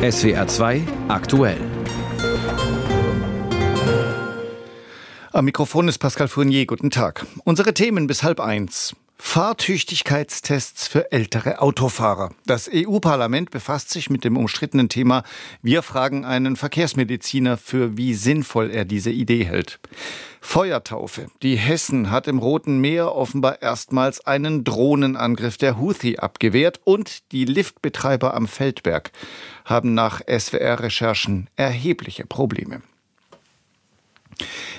SWR 2 aktuell. Am Mikrofon ist Pascal Fournier. Guten Tag. Unsere Themen bis halb eins. Fahrtüchtigkeitstests für ältere Autofahrer. Das EU-Parlament befasst sich mit dem umstrittenen Thema. Wir fragen einen Verkehrsmediziner, für wie sinnvoll er diese Idee hält. Feuertaufe. Die Hessen hat im Roten Meer offenbar erstmals einen Drohnenangriff der Houthi abgewehrt und die Liftbetreiber am Feldberg haben nach SWR-Recherchen erhebliche Probleme.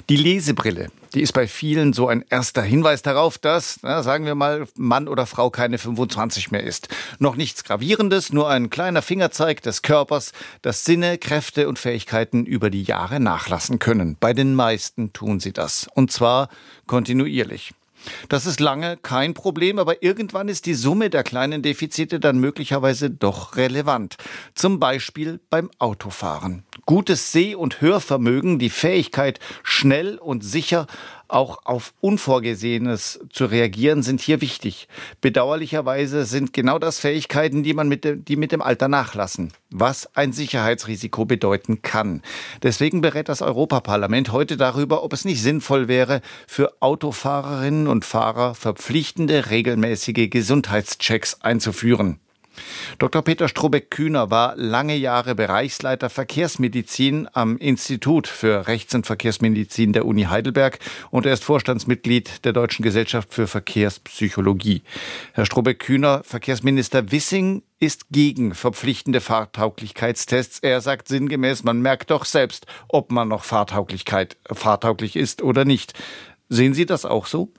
Die Lesebrille, die ist bei vielen so ein erster Hinweis darauf, dass, na, sagen wir mal, Mann oder Frau keine 25 mehr ist. Noch nichts Gravierendes, nur ein kleiner Fingerzeig des Körpers, dass Sinne, Kräfte und Fähigkeiten über die Jahre nachlassen können. Bei den meisten tun sie das. Und zwar kontinuierlich. Das ist lange kein Problem, aber irgendwann ist die Summe der kleinen Defizite dann möglicherweise doch relevant. Zum Beispiel beim Autofahren. Gutes Seh- und Hörvermögen, die Fähigkeit, schnell und sicher auch auf Unvorgesehenes zu reagieren, sind hier wichtig. Bedauerlicherweise sind genau das Fähigkeiten, die man mit dem, die mit dem Alter nachlassen, was ein Sicherheitsrisiko bedeuten kann. Deswegen berät das Europaparlament heute darüber, ob es nicht sinnvoll wäre, für Autofahrerinnen und Fahrer verpflichtende regelmäßige Gesundheitschecks einzuführen. Dr. Peter Strobeck-Kühner war lange Jahre Bereichsleiter Verkehrsmedizin am Institut für Rechts- und Verkehrsmedizin der Uni Heidelberg und er ist Vorstandsmitglied der Deutschen Gesellschaft für Verkehrspsychologie. Herr Strobeck-Kühner, Verkehrsminister Wissing ist gegen verpflichtende Fahrtauglichkeitstests. Er sagt sinngemäß, man merkt doch selbst, ob man noch Fahrtauglichkeit, fahrtauglich ist oder nicht. Sehen Sie das auch so?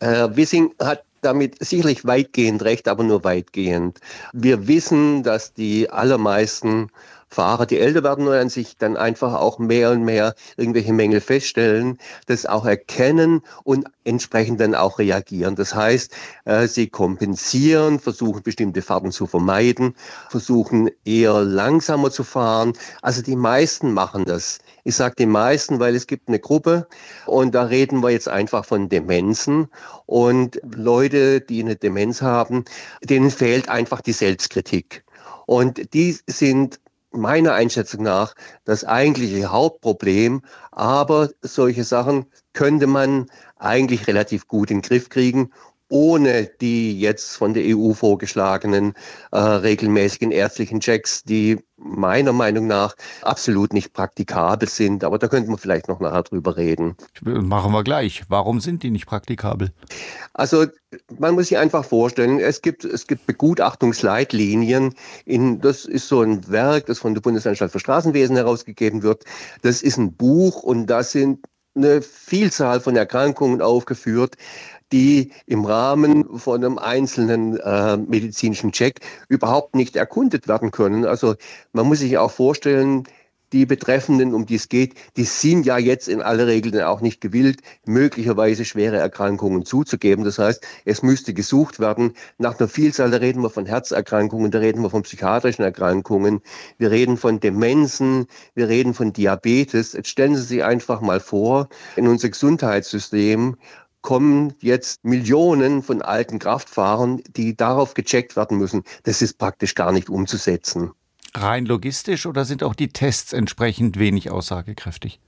Herr Wissing hat damit sicherlich weitgehend recht, aber nur weitgehend. Wir wissen, dass die allermeisten Fahrer, die älter werden und sich dann einfach auch mehr und mehr irgendwelche Mängel feststellen, das auch erkennen und entsprechend dann auch reagieren. Das heißt, äh, sie kompensieren, versuchen bestimmte Fahrten zu vermeiden, versuchen eher langsamer zu fahren. Also die meisten machen das. Ich sage die meisten, weil es gibt eine Gruppe und da reden wir jetzt einfach von Demenzen und Leute, die eine Demenz haben, denen fehlt einfach die Selbstkritik. Und die sind meiner Einschätzung nach das eigentliche Hauptproblem. Aber solche Sachen könnte man eigentlich relativ gut in den Griff kriegen ohne die jetzt von der EU vorgeschlagenen äh, regelmäßigen ärztlichen Checks, die meiner Meinung nach absolut nicht praktikabel sind. Aber da könnten wir vielleicht noch nachher drüber reden. Machen wir gleich. Warum sind die nicht praktikabel? Also man muss sich einfach vorstellen, es gibt, es gibt Begutachtungsleitlinien. In, das ist so ein Werk, das von der Bundesanstalt für Straßenwesen herausgegeben wird. Das ist ein Buch und da sind eine Vielzahl von Erkrankungen aufgeführt, die im Rahmen von einem einzelnen äh, medizinischen Check überhaupt nicht erkundet werden können. Also man muss sich auch vorstellen, die Betreffenden, um die es geht, die sind ja jetzt in aller Regel auch nicht gewillt, möglicherweise schwere Erkrankungen zuzugeben. Das heißt, es müsste gesucht werden nach einer Vielzahl, da reden wir von Herzerkrankungen, da reden wir von psychiatrischen Erkrankungen, wir reden von Demenzen, wir reden von Diabetes. Jetzt stellen Sie sich einfach mal vor, in unser Gesundheitssystem kommen jetzt Millionen von alten Kraftfahrern, die darauf gecheckt werden müssen. Das ist praktisch gar nicht umzusetzen. Rein logistisch oder sind auch die Tests entsprechend wenig aussagekräftig?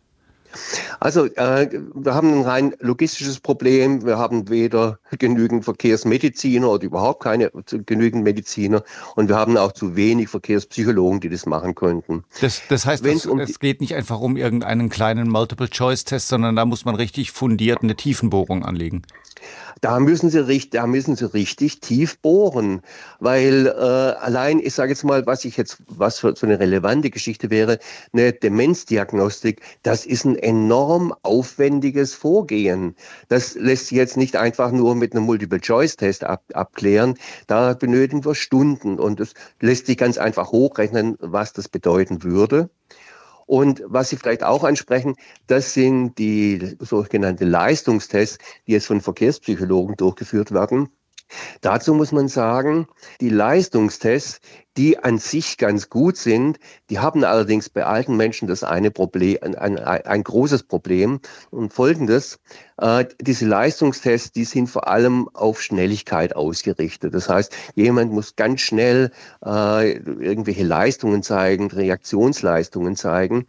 Also äh, wir haben ein rein logistisches Problem. Wir haben weder genügend Verkehrsmediziner oder überhaupt keine genügend Mediziner und wir haben auch zu wenig Verkehrspsychologen, die das machen könnten. Das, das heißt, das, um es geht nicht einfach um irgendeinen kleinen Multiple-Choice-Test, sondern da muss man richtig fundiert eine Tiefenbohrung anlegen. Da müssen sie richtig, da müssen sie richtig tief bohren, weil äh, allein, ich sage jetzt mal, was ich jetzt, was für so eine relevante Geschichte wäre, eine Demenzdiagnostik, das ist ein enorm aufwendiges Vorgehen. Das lässt sich jetzt nicht einfach nur mit einem Multiple-Choice-Test ab, abklären. Da benötigen wir Stunden und es lässt sich ganz einfach hochrechnen, was das bedeuten würde. Und was Sie vielleicht auch ansprechen, das sind die sogenannten Leistungstests, die jetzt von Verkehrspsychologen durchgeführt werden. Dazu muss man sagen, die Leistungstests, die an sich ganz gut sind, die haben allerdings bei alten Menschen das eine Problem, ein, ein, ein großes Problem. Und folgendes, äh, diese Leistungstests, die sind vor allem auf Schnelligkeit ausgerichtet. Das heißt, jemand muss ganz schnell äh, irgendwelche Leistungen zeigen, Reaktionsleistungen zeigen.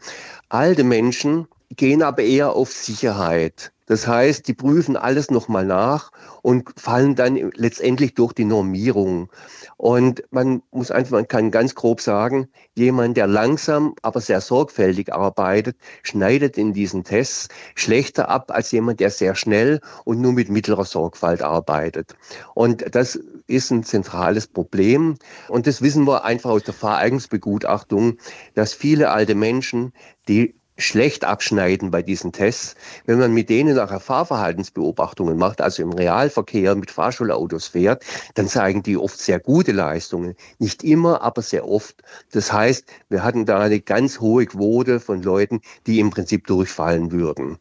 Alte Menschen gehen aber eher auf Sicherheit. Das heißt, die prüfen alles nochmal nach und fallen dann letztendlich durch die Normierung. Und man muss einfach, man kann ganz grob sagen, jemand, der langsam, aber sehr sorgfältig arbeitet, schneidet in diesen Tests schlechter ab als jemand, der sehr schnell und nur mit mittlerer Sorgfalt arbeitet. Und das ist ein zentrales Problem. Und das wissen wir einfach aus der Fahreignungsbegutachtung, dass viele alte Menschen, die schlecht abschneiden bei diesen Tests. Wenn man mit denen nachher Fahrverhaltensbeobachtungen macht, also im Realverkehr mit Fahrschulautos fährt, dann zeigen die oft sehr gute Leistungen. Nicht immer, aber sehr oft. Das heißt, wir hatten da eine ganz hohe Quote von Leuten, die im Prinzip durchfallen würden.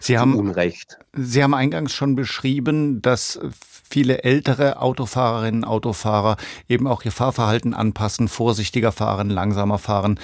Sie haben, Unrecht. Sie haben eingangs schon beschrieben, dass viele ältere Autofahrerinnen Autofahrer eben auch ihr Fahrverhalten anpassen, vorsichtiger fahren, langsamer fahren.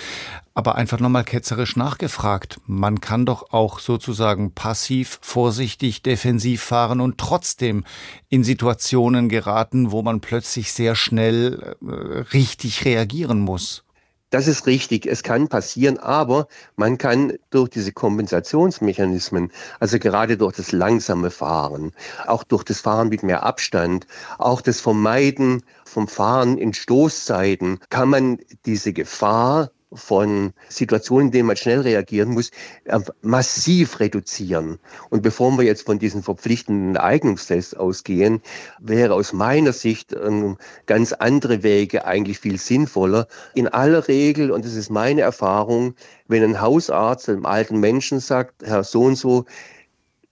Aber einfach nochmal ketzerisch nachgefragt. Man kann doch auch sozusagen passiv, vorsichtig, defensiv fahren und trotzdem in Situationen geraten, wo man plötzlich sehr schnell äh, richtig reagieren muss. Das ist richtig, es kann passieren, aber man kann durch diese Kompensationsmechanismen, also gerade durch das langsame Fahren, auch durch das Fahren mit mehr Abstand, auch das Vermeiden vom Fahren in Stoßzeiten, kann man diese Gefahr von Situationen, in denen man schnell reagieren muss, äh, massiv reduzieren. Und bevor wir jetzt von diesen verpflichtenden Eignungstests ausgehen, wäre aus meiner Sicht ähm, ganz andere Wege eigentlich viel sinnvoller. In aller Regel, und das ist meine Erfahrung, wenn ein Hausarzt einem alten Menschen sagt, Herr so und so,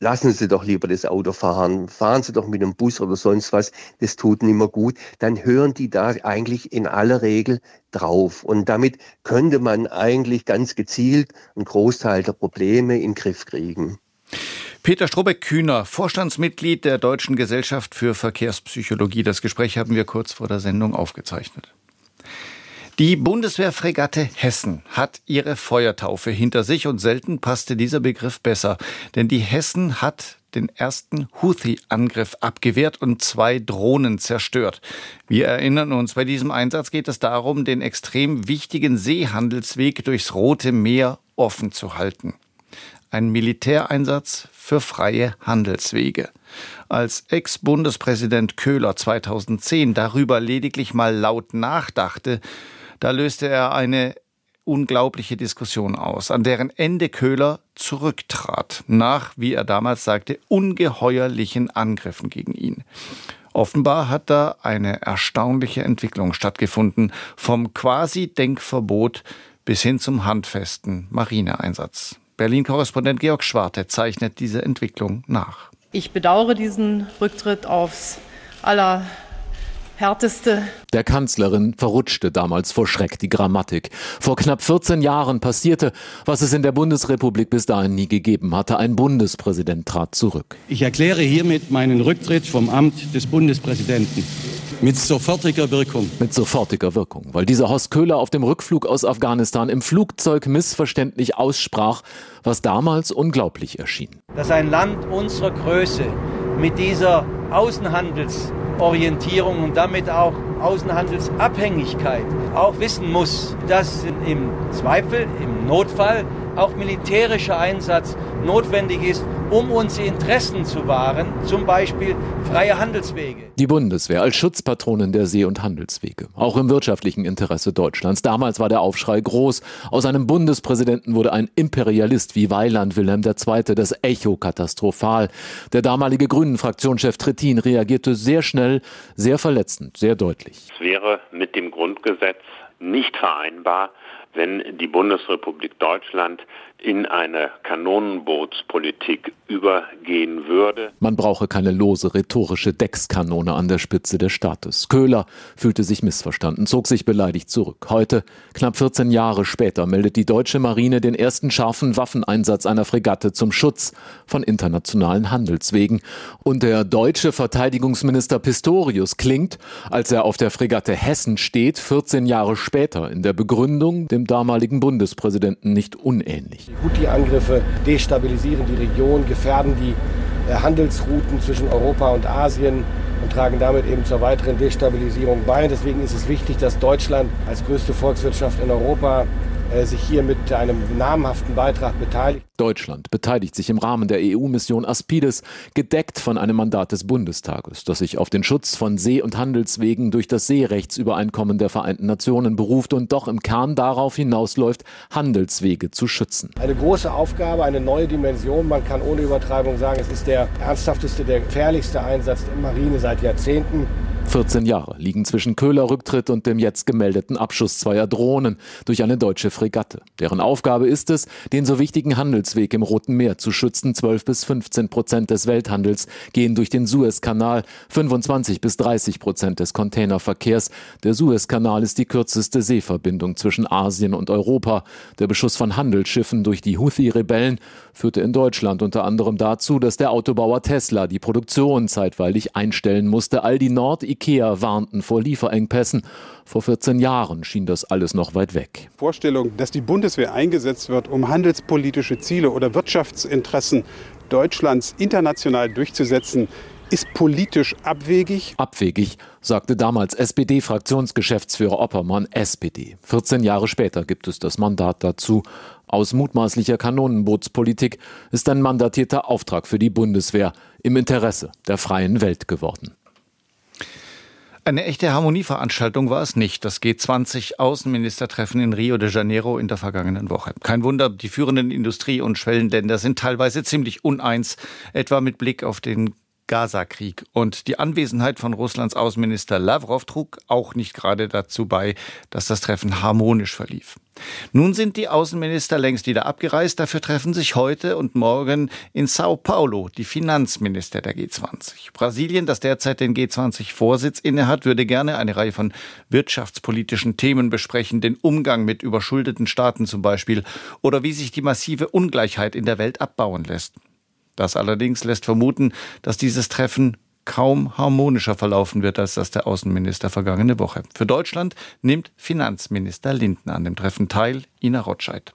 lassen Sie doch lieber das Auto fahren, fahren Sie doch mit einem Bus oder sonst was, das tut nicht mehr gut, dann hören die da eigentlich in aller Regel drauf. Und damit könnte man eigentlich ganz gezielt einen Großteil der Probleme in den Griff kriegen. Peter Strobeck-Kühner, Vorstandsmitglied der Deutschen Gesellschaft für Verkehrspsychologie. Das Gespräch haben wir kurz vor der Sendung aufgezeichnet. Die Bundeswehrfregatte Hessen hat ihre Feuertaufe hinter sich und selten passte dieser Begriff besser, denn die Hessen hat den ersten Houthi-Angriff abgewehrt und zwei Drohnen zerstört. Wir erinnern uns, bei diesem Einsatz geht es darum, den extrem wichtigen Seehandelsweg durchs Rote Meer offen zu halten. Ein Militäreinsatz für freie Handelswege. Als Ex-Bundespräsident Köhler 2010 darüber lediglich mal laut nachdachte, da löste er eine unglaubliche Diskussion aus, an deren Ende Köhler zurücktrat, nach, wie er damals sagte, ungeheuerlichen Angriffen gegen ihn. Offenbar hat da eine erstaunliche Entwicklung stattgefunden, vom quasi Denkverbot bis hin zum handfesten Marineeinsatz. Berlin-Korrespondent Georg Schwarte zeichnet diese Entwicklung nach. Ich bedauere diesen Rücktritt aufs aller härteste. Der Kanzlerin verrutschte damals vor Schreck die Grammatik. Vor knapp 14 Jahren passierte, was es in der Bundesrepublik bis dahin nie gegeben hatte. Ein Bundespräsident trat zurück. Ich erkläre hiermit meinen Rücktritt vom Amt des Bundespräsidenten. Mit sofortiger Wirkung. Mit sofortiger Wirkung, weil dieser Horst Köhler auf dem Rückflug aus Afghanistan im Flugzeug missverständlich aussprach, was damals unglaublich erschien. Dass ein Land unserer Größe mit dieser Außenhandels Orientierung und damit auch Außenhandelsabhängigkeit auch wissen muss, dass im Zweifel, im Notfall auch militärischer Einsatz notwendig ist, um unsere Interessen zu wahren, zum Beispiel freie Handelswege. Die Bundeswehr als Schutzpatronin der See- und Handelswege, auch im wirtschaftlichen Interesse Deutschlands. Damals war der Aufschrei groß. Aus einem Bundespräsidenten wurde ein Imperialist wie Weiland Wilhelm II. Das Echo katastrophal. Der damalige Grünen-Fraktionschef Trittin reagierte sehr schnell, sehr verletzend, sehr deutlich. Es wäre mit dem Grundgesetz nicht vereinbar, wenn die Bundesrepublik Deutschland in eine Kanonenbootspolitik übergehen würde. Man brauche keine lose rhetorische Deckskanone an der Spitze des Staates. Köhler fühlte sich missverstanden, zog sich beleidigt zurück. Heute, knapp 14 Jahre später, meldet die deutsche Marine den ersten scharfen Waffeneinsatz einer Fregatte zum Schutz von internationalen Handelswegen. Und der deutsche Verteidigungsminister Pistorius klingt, als er auf der Fregatte Hessen steht, 14 Jahre später in der Begründung dem damaligen Bundespräsidenten nicht unähnlich. Die Houthi-Angriffe destabilisieren die Region, gefährden die äh, Handelsrouten zwischen Europa und Asien und tragen damit eben zur weiteren Destabilisierung bei. Deswegen ist es wichtig, dass Deutschland als größte Volkswirtschaft in Europa sich hier mit einem namhaften Beitrag beteiligt. Deutschland beteiligt sich im Rahmen der EU-Mission Aspides, gedeckt von einem Mandat des Bundestages, das sich auf den Schutz von See- und Handelswegen durch das Seerechtsübereinkommen der Vereinten Nationen beruft und doch im Kern darauf hinausläuft, Handelswege zu schützen. Eine große Aufgabe, eine neue Dimension. Man kann ohne Übertreibung sagen, es ist der ernsthafteste, der gefährlichste Einsatz der Marine seit Jahrzehnten. 14 Jahre liegen zwischen Köhler Rücktritt und dem jetzt gemeldeten Abschuss zweier Drohnen durch eine deutsche Fregatte. Deren Aufgabe ist es, den so wichtigen Handelsweg im Roten Meer zu schützen. 12 bis 15 Prozent des Welthandels gehen durch den Suezkanal, 25 bis 30 Prozent des Containerverkehrs. Der Suezkanal ist die kürzeste Seeverbindung zwischen Asien und Europa. Der Beschuss von Handelsschiffen durch die Houthi-Rebellen führte in Deutschland unter anderem dazu, dass der Autobauer Tesla die Produktion zeitweilig einstellen musste. All die Nord IKEA warnten vor Lieferengpässen. Vor 14 Jahren schien das alles noch weit weg. Vorstellung, dass die Bundeswehr eingesetzt wird, um handelspolitische Ziele oder Wirtschaftsinteressen Deutschlands international durchzusetzen, ist politisch abwegig. Abwegig, sagte damals SPD-Fraktionsgeschäftsführer Oppermann, SPD. 14 Jahre später gibt es das Mandat dazu. Aus mutmaßlicher Kanonenbootspolitik ist ein mandatierter Auftrag für die Bundeswehr im Interesse der freien Welt geworden. Eine echte Harmonieveranstaltung war es nicht, das G20-Außenministertreffen in Rio de Janeiro in der vergangenen Woche. Kein Wunder, die führenden Industrie- und Schwellenländer sind teilweise ziemlich uneins, etwa mit Blick auf den Gaza-Krieg. Und die Anwesenheit von Russlands Außenminister Lavrov trug auch nicht gerade dazu bei, dass das Treffen harmonisch verlief. Nun sind die Außenminister längst wieder abgereist. Dafür treffen sich heute und morgen in Sao Paulo die Finanzminister der G20. Brasilien, das derzeit den G20-Vorsitz innehat, würde gerne eine Reihe von wirtschaftspolitischen Themen besprechen, den Umgang mit überschuldeten Staaten zum Beispiel oder wie sich die massive Ungleichheit in der Welt abbauen lässt. Das allerdings lässt vermuten, dass dieses Treffen kaum harmonischer verlaufen wird als das der Außenminister vergangene Woche. Für Deutschland nimmt Finanzminister Lindner an dem Treffen teil, Ina Rotscheid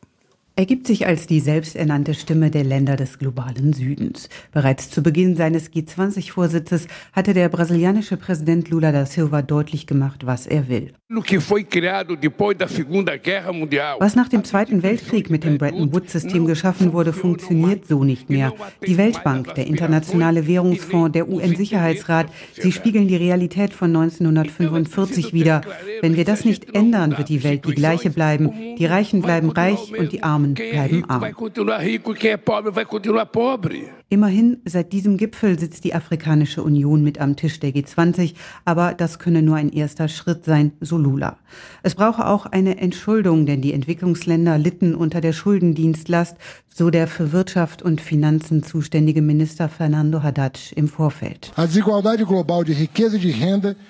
ergibt sich als die selbsternannte Stimme der Länder des globalen Südens. Bereits zu Beginn seines G20-Vorsitzes hatte der brasilianische Präsident Lula da Silva deutlich gemacht, was er will. Was nach dem Zweiten Weltkrieg mit dem Bretton Woods-System geschaffen wurde, funktioniert so nicht mehr. Die Weltbank, der Internationale Währungsfonds, der UN-Sicherheitsrat, sie spiegeln die Realität von 1945 wider. Wenn wir das nicht ändern, wird die Welt die gleiche bleiben. Die Reichen bleiben reich und die Armen bleiben arm. Immerhin, seit diesem Gipfel sitzt die Afrikanische Union mit am Tisch der G20, aber das könne nur ein erster Schritt sein, so Lula. Es brauche auch eine Entschuldung, denn die Entwicklungsländer litten unter der Schuldendienstlast, so der für Wirtschaft und Finanzen zuständige Minister Fernando Haddad im Vorfeld.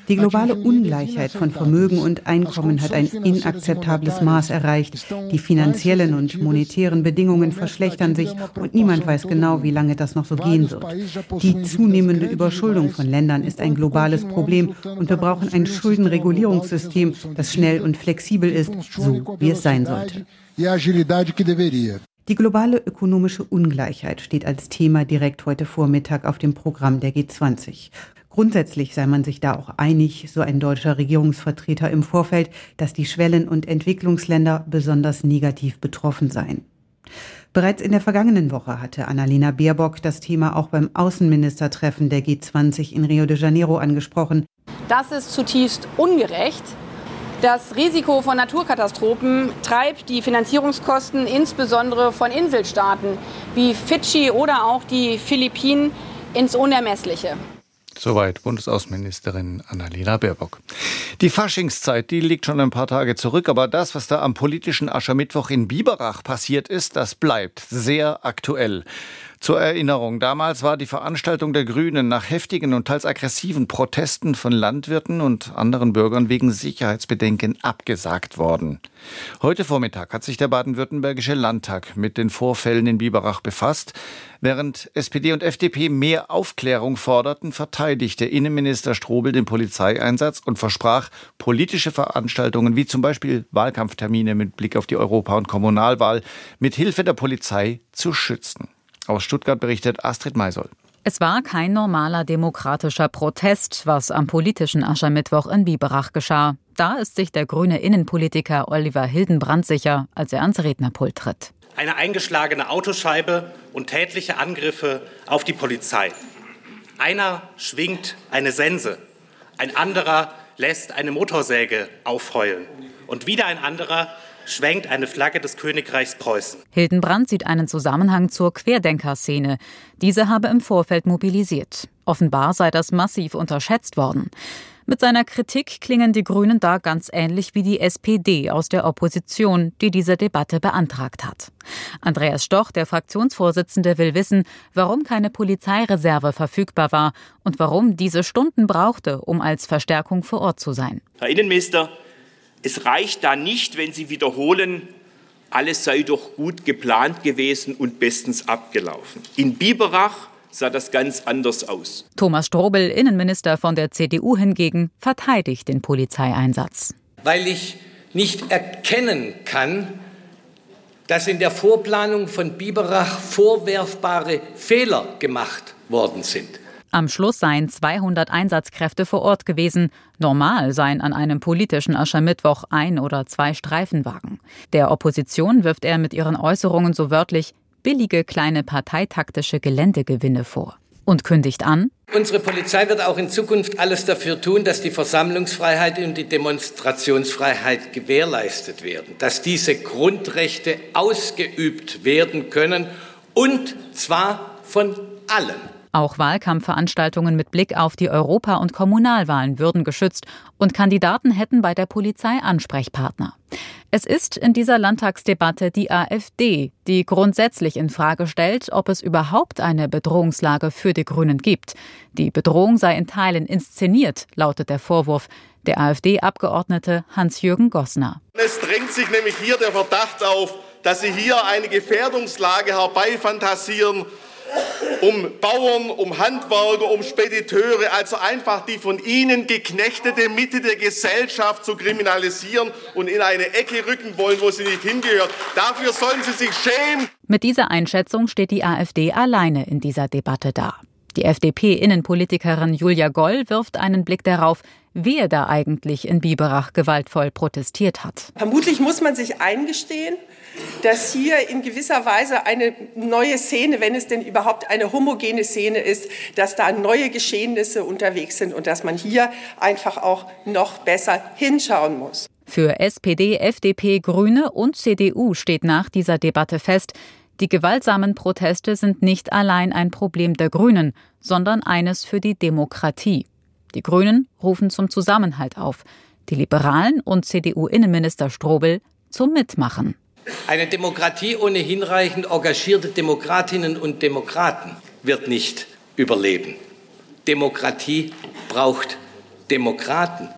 Die globale Ungleichheit von Vermögen und Einkommen hat ein inakzeptables Maß erreicht. Die finanziellen und monetären Bedingungen verschlechtern sich und niemand weiß genau, wie lange das noch so gehen wird. Die zunehmende Überschuldung von Ländern ist ein globales Problem und wir brauchen ein Schuldenregulierungssystem, das schnell und flexibel ist, so wie es sein sollte. Die globale ökonomische Ungleichheit steht als Thema direkt heute Vormittag auf dem Programm der G20. Grundsätzlich sei man sich da auch einig, so ein deutscher Regierungsvertreter im Vorfeld, dass die Schwellen- und Entwicklungsländer besonders negativ betroffen seien. Bereits in der vergangenen Woche hatte Annalena Baerbock das Thema auch beim Außenministertreffen der G20 in Rio de Janeiro angesprochen. Das ist zutiefst ungerecht. Das Risiko von Naturkatastrophen treibt die Finanzierungskosten insbesondere von Inselstaaten wie Fidschi oder auch die Philippinen ins Unermessliche. Soweit Bundesaußenministerin Annalena Baerbock. Die Faschingszeit, die liegt schon ein paar Tage zurück, aber das, was da am politischen Aschermittwoch in Biberach passiert ist, das bleibt sehr aktuell. Zur Erinnerung, damals war die Veranstaltung der Grünen nach heftigen und teils aggressiven Protesten von Landwirten und anderen Bürgern wegen Sicherheitsbedenken abgesagt worden. Heute Vormittag hat sich der baden-württembergische Landtag mit den Vorfällen in Biberach befasst. Während SPD und FDP mehr Aufklärung forderten, verteidigte Innenminister Strobel den Polizeieinsatz und versprach, politische Veranstaltungen wie zum Beispiel Wahlkampftermine mit Blick auf die Europa- und Kommunalwahl mit Hilfe der Polizei zu schützen. Aus Stuttgart berichtet Astrid Meisoll. Es war kein normaler demokratischer Protest, was am politischen Aschermittwoch in Biberach geschah. Da ist sich der grüne Innenpolitiker Oliver Hildenbrand sicher, als er ans Rednerpult tritt. Eine eingeschlagene Autoscheibe und tätliche Angriffe auf die Polizei. Einer schwingt eine Sense, ein anderer lässt eine Motorsäge aufheulen und wieder ein anderer schwenkt eine Flagge des Königreichs Preußen. Hildenbrand sieht einen Zusammenhang zur Querdenkerszene. Diese habe im Vorfeld mobilisiert. Offenbar sei das massiv unterschätzt worden. Mit seiner Kritik klingen die Grünen da ganz ähnlich wie die SPD aus der Opposition, die diese Debatte beantragt hat. Andreas Stoch, der Fraktionsvorsitzende, will wissen, warum keine Polizeireserve verfügbar war und warum diese Stunden brauchte, um als Verstärkung vor Ort zu sein. Herr Innenminister, es reicht da nicht, wenn Sie wiederholen, alles sei doch gut geplant gewesen und bestens abgelaufen. In Biberach sah das ganz anders aus. Thomas Strobel, Innenminister von der CDU hingegen, verteidigt den Polizeieinsatz. Weil ich nicht erkennen kann, dass in der Vorplanung von Biberach vorwerfbare Fehler gemacht worden sind. Am Schluss seien 200 Einsatzkräfte vor Ort gewesen. Normal seien an einem politischen Aschermittwoch ein oder zwei Streifenwagen. Der Opposition wirft er mit ihren Äußerungen so wörtlich billige kleine parteitaktische Geländegewinne vor. Und kündigt an, Unsere Polizei wird auch in Zukunft alles dafür tun, dass die Versammlungsfreiheit und die Demonstrationsfreiheit gewährleistet werden, dass diese Grundrechte ausgeübt werden können, und zwar von allen. Auch Wahlkampfveranstaltungen mit Blick auf die Europa- und Kommunalwahlen würden geschützt und Kandidaten hätten bei der Polizei Ansprechpartner. Es ist in dieser Landtagsdebatte die AfD, die grundsätzlich in Frage stellt, ob es überhaupt eine Bedrohungslage für die Grünen gibt. Die Bedrohung sei in Teilen inszeniert, lautet der Vorwurf der AfD-Abgeordnete Hans-Jürgen Gossner. Es drängt sich nämlich hier der Verdacht auf, dass Sie hier eine Gefährdungslage herbeifantasieren, um Bauern, um Handwerker, um Spediteure, also einfach die von ihnen geknechtete Mitte der Gesellschaft zu kriminalisieren und in eine Ecke rücken wollen, wo sie nicht hingehört. Dafür sollen sie sich schämen. Mit dieser Einschätzung steht die AfD alleine in dieser Debatte da. Die FDP-Innenpolitikerin Julia Goll wirft einen Blick darauf, wer da eigentlich in Biberach gewaltvoll protestiert hat. Vermutlich muss man sich eingestehen, dass hier in gewisser Weise eine neue Szene, wenn es denn überhaupt eine homogene Szene ist, dass da neue Geschehnisse unterwegs sind und dass man hier einfach auch noch besser hinschauen muss. Für SPD, FDP, Grüne und CDU steht nach dieser Debatte fest, die gewaltsamen Proteste sind nicht allein ein Problem der Grünen, sondern eines für die Demokratie. Die Grünen rufen zum Zusammenhalt auf, die Liberalen und CDU-Innenminister Strobel zum Mitmachen. Eine Demokratie ohne hinreichend engagierte Demokratinnen und Demokraten wird nicht überleben. Demokratie braucht Demokraten.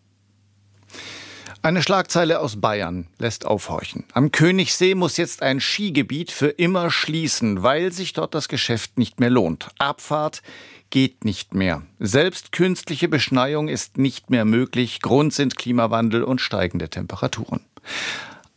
Eine Schlagzeile aus Bayern lässt aufhorchen. Am Königssee muss jetzt ein Skigebiet für immer schließen, weil sich dort das Geschäft nicht mehr lohnt. Abfahrt geht nicht mehr. Selbst künstliche Beschneiung ist nicht mehr möglich. Grund sind Klimawandel und steigende Temperaturen.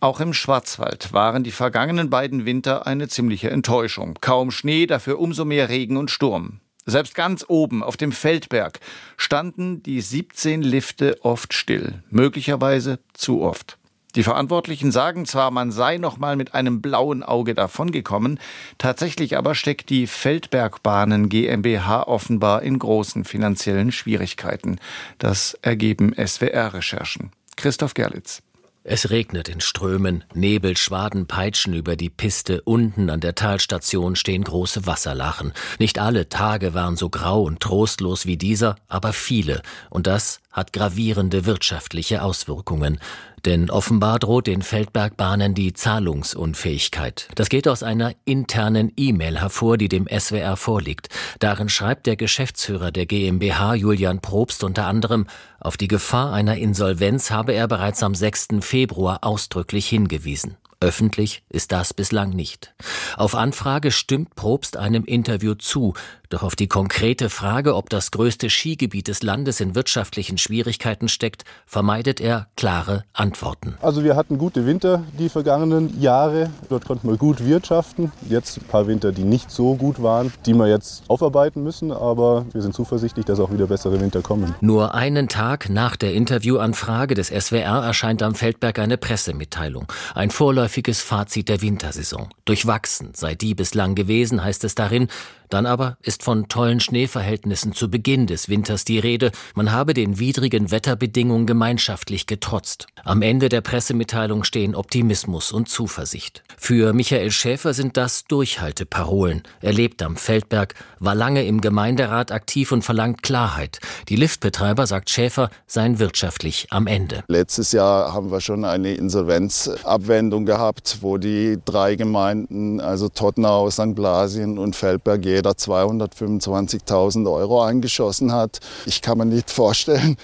Auch im Schwarzwald waren die vergangenen beiden Winter eine ziemliche Enttäuschung. Kaum Schnee, dafür umso mehr Regen und Sturm. Selbst ganz oben auf dem Feldberg standen die 17 Lifte oft still, möglicherweise zu oft. Die Verantwortlichen sagen zwar, man sei noch mal mit einem blauen Auge davongekommen, tatsächlich aber steckt die Feldbergbahnen GmbH offenbar in großen finanziellen Schwierigkeiten. Das ergeben SWR-Recherchen. Christoph Gerlitz. Es regnet in Strömen, Nebelschwaden peitschen über die Piste, unten an der Talstation stehen große Wasserlachen. Nicht alle Tage waren so grau und trostlos wie dieser, aber viele, und das hat gravierende wirtschaftliche Auswirkungen. Denn offenbar droht den Feldbergbahnen die Zahlungsunfähigkeit. Das geht aus einer internen E-Mail hervor, die dem SWR vorliegt. Darin schreibt der Geschäftsführer der GmbH Julian Probst unter anderem, auf die Gefahr einer Insolvenz habe er bereits am 6. Februar ausdrücklich hingewiesen. Öffentlich ist das bislang nicht. Auf Anfrage stimmt Probst einem Interview zu, doch auf die konkrete Frage, ob das größte Skigebiet des Landes in wirtschaftlichen Schwierigkeiten steckt, vermeidet er klare Antworten. Also wir hatten gute Winter die vergangenen Jahre. Dort konnten wir gut wirtschaften. Jetzt ein paar Winter, die nicht so gut waren, die wir jetzt aufarbeiten müssen. Aber wir sind zuversichtlich, dass auch wieder bessere Winter kommen. Nur einen Tag nach der Interviewanfrage des SWR erscheint am Feldberg eine Pressemitteilung. Ein vorläufiges Fazit der Wintersaison. Durchwachsen sei die bislang gewesen, heißt es darin. Dann aber ist von tollen Schneeverhältnissen zu Beginn des Winters die Rede, man habe den widrigen Wetterbedingungen gemeinschaftlich getrotzt. Am Ende der Pressemitteilung stehen Optimismus und Zuversicht. Für Michael Schäfer sind das Durchhalteparolen. Er lebt am Feldberg, war lange im Gemeinderat aktiv und verlangt Klarheit. Die Liftbetreiber, sagt Schäfer, seien wirtschaftlich am Ende. Letztes Jahr haben wir schon eine Insolvenzabwendung gehabt, wo die drei Gemeinden, also Tottenau, St. Blasien und Feldberg, jeder 225.000 Euro eingeschossen hat. Ich kann mir nicht vorstellen,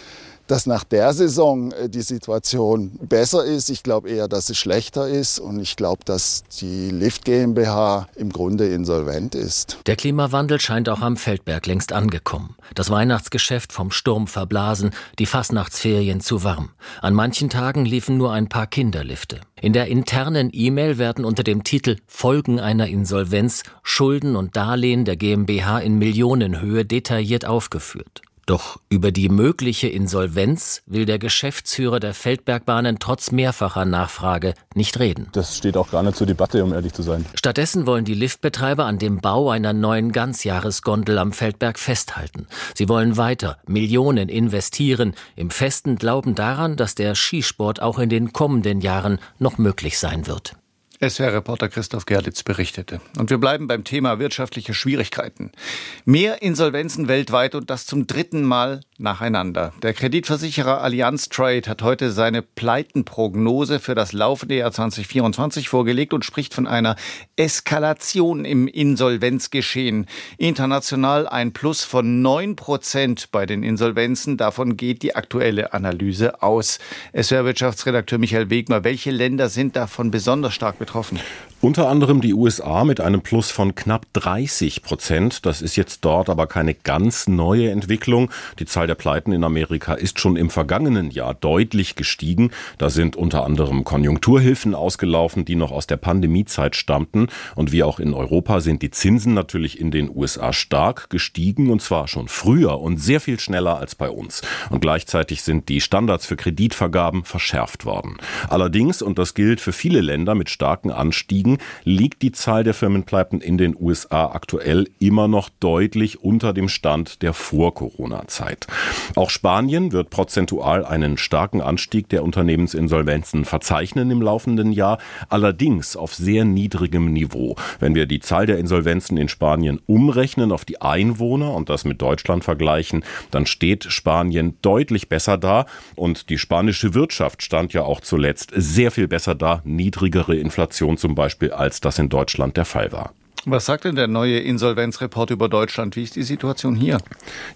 dass nach der Saison äh, die Situation besser ist. Ich glaube eher, dass es schlechter ist und ich glaube, dass die Lift GmbH im Grunde insolvent ist. Der Klimawandel scheint auch am Feldberg längst angekommen. Das Weihnachtsgeschäft vom Sturm verblasen, die Fastnachtsferien zu warm. An manchen Tagen liefen nur ein paar Kinderlifte. In der internen E-Mail werden unter dem Titel Folgen einer Insolvenz Schulden und Darlehen der GmbH in Millionenhöhe detailliert aufgeführt. Doch über die mögliche Insolvenz will der Geschäftsführer der Feldbergbahnen trotz mehrfacher Nachfrage nicht reden. Das steht auch gar nicht zur Debatte, um ehrlich zu sein. Stattdessen wollen die Liftbetreiber an dem Bau einer neuen Ganzjahresgondel am Feldberg festhalten. Sie wollen weiter Millionen investieren, im festen Glauben daran, dass der Skisport auch in den kommenden Jahren noch möglich sein wird. SWR-Reporter Christoph Gerlitz berichtete. Und wir bleiben beim Thema wirtschaftliche Schwierigkeiten. Mehr Insolvenzen weltweit und das zum dritten Mal nacheinander. Der Kreditversicherer Allianz Trade hat heute seine Pleitenprognose für das laufende Jahr 2024 vorgelegt und spricht von einer Eskalation im Insolvenzgeschehen. International ein Plus von 9 Prozent bei den Insolvenzen. Davon geht die aktuelle Analyse aus. SWR-Wirtschaftsredakteur Michael Wegmer, welche Länder sind davon besonders stark betroffen? betroffen? Unter anderem die USA mit einem Plus von knapp 30 Prozent. Das ist jetzt dort aber keine ganz neue Entwicklung. Die Zahl der Pleiten in Amerika ist schon im vergangenen Jahr deutlich gestiegen. Da sind unter anderem Konjunkturhilfen ausgelaufen, die noch aus der Pandemiezeit stammten. Und wie auch in Europa sind die Zinsen natürlich in den USA stark gestiegen und zwar schon früher und sehr viel schneller als bei uns. Und gleichzeitig sind die Standards für Kreditvergaben verschärft worden. Allerdings, und das gilt für viele Länder mit starken Anstiegen, liegt die Zahl der Firmenpleiten in den USA aktuell immer noch deutlich unter dem Stand der Vor-Corona-Zeit. Auch Spanien wird prozentual einen starken Anstieg der Unternehmensinsolvenzen verzeichnen im laufenden Jahr, allerdings auf sehr niedrigem Niveau. Wenn wir die Zahl der Insolvenzen in Spanien umrechnen auf die Einwohner und das mit Deutschland vergleichen, dann steht Spanien deutlich besser da und die spanische Wirtschaft stand ja auch zuletzt sehr viel besser da, niedrigere Inflation zum Beispiel als das in Deutschland der Fall war. Was sagt denn der neue Insolvenzreport über Deutschland? Wie ist die Situation hier?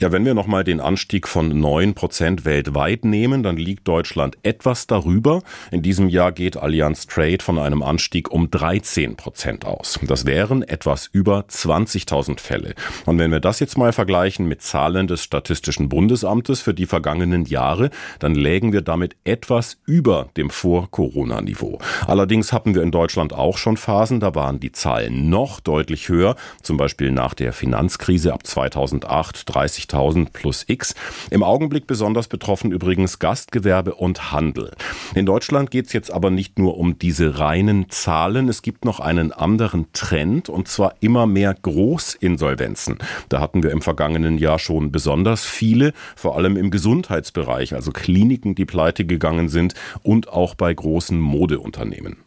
Ja, wenn wir nochmal den Anstieg von 9 Prozent weltweit nehmen, dann liegt Deutschland etwas darüber. In diesem Jahr geht Allianz Trade von einem Anstieg um 13 Prozent aus. Das wären etwas über 20.000 Fälle. Und wenn wir das jetzt mal vergleichen mit Zahlen des Statistischen Bundesamtes für die vergangenen Jahre, dann lägen wir damit etwas über dem Vor-Corona-Niveau. Allerdings hatten wir in Deutschland auch schon Phasen, da waren die Zahlen noch deutlich deutlich höher, zum Beispiel nach der Finanzkrise ab 2008 30.000 plus X. Im Augenblick besonders betroffen übrigens Gastgewerbe und Handel. In Deutschland geht es jetzt aber nicht nur um diese reinen Zahlen, es gibt noch einen anderen Trend und zwar immer mehr Großinsolvenzen. Da hatten wir im vergangenen Jahr schon besonders viele, vor allem im Gesundheitsbereich, also Kliniken, die pleite gegangen sind und auch bei großen Modeunternehmen.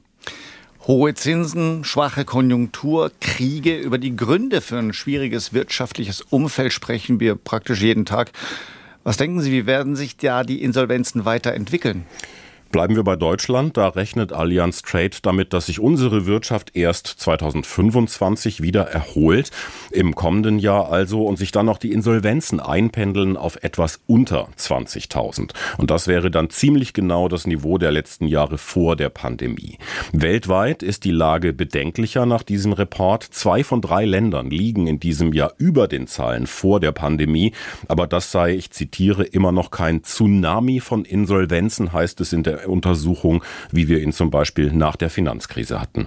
Hohe Zinsen, schwache Konjunktur, Kriege. Über die Gründe für ein schwieriges wirtschaftliches Umfeld sprechen wir praktisch jeden Tag. Was denken Sie, wie werden sich da die Insolvenzen weiterentwickeln? Bleiben wir bei Deutschland. Da rechnet Allianz Trade damit, dass sich unsere Wirtschaft erst 2025 wieder erholt. Im kommenden Jahr also und sich dann noch die Insolvenzen einpendeln auf etwas unter 20.000. Und das wäre dann ziemlich genau das Niveau der letzten Jahre vor der Pandemie. Weltweit ist die Lage bedenklicher nach diesem Report. Zwei von drei Ländern liegen in diesem Jahr über den Zahlen vor der Pandemie. Aber das sei, ich zitiere, immer noch kein Tsunami von Insolvenzen, heißt es in der Untersuchung, wie wir ihn zum Beispiel nach der Finanzkrise hatten.